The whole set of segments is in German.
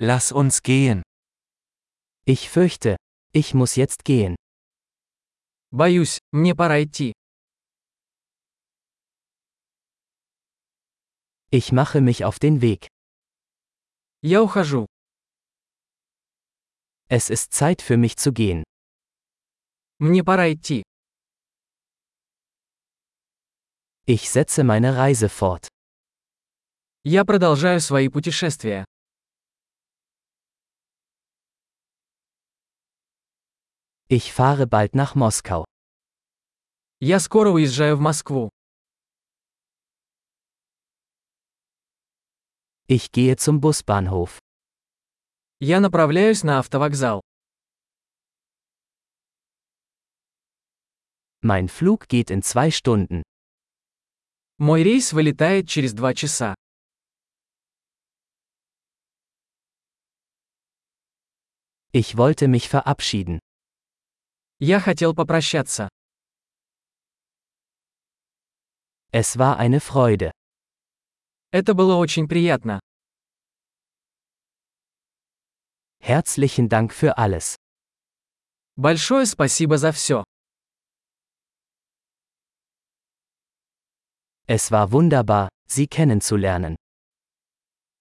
Lass uns gehen. Ich fürchte, ich muss jetzt gehen. Боюсь, мне пора идти. Ich mache mich auf den Weg. Я ухожу. Es ist Zeit für mich zu gehen. Мне пора идти. Ich setze meine Reise fort. Я продолжаю свои путешествия. Ich fahre bald nach Moskau. Я скоро уезжаю в Москву. Ich gehe zum Busbahnhof. Я направляюсь на автовокзал. Mein Flug geht in zwei Stunden. Мой рейс вылетает через два часа. Ich wollte mich verabschieden. Я хотел попрощаться. Es war eine Freude. Это было очень приятно. Herzlichen Dank für alles. Большое спасибо за все. Es war wunderbar, Sie kennenzulernen.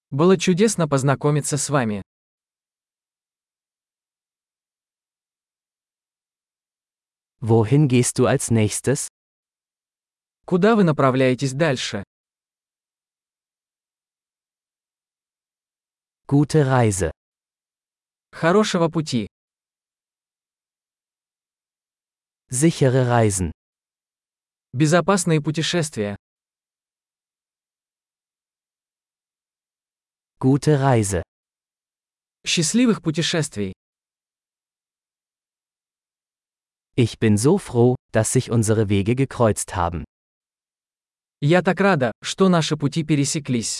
Было чудесно познакомиться с вами. Wohin gehst du als nächstes? Куда вы направляетесь дальше? Gute Reise. Хорошего пути. Sichere Reisen. Безопасные путешествия. Gute Reise. Счастливых путешествий. Ich bin so froh, dass sich unsere Wege gekreuzt haben. Я так рада, что наши пути пересеклись.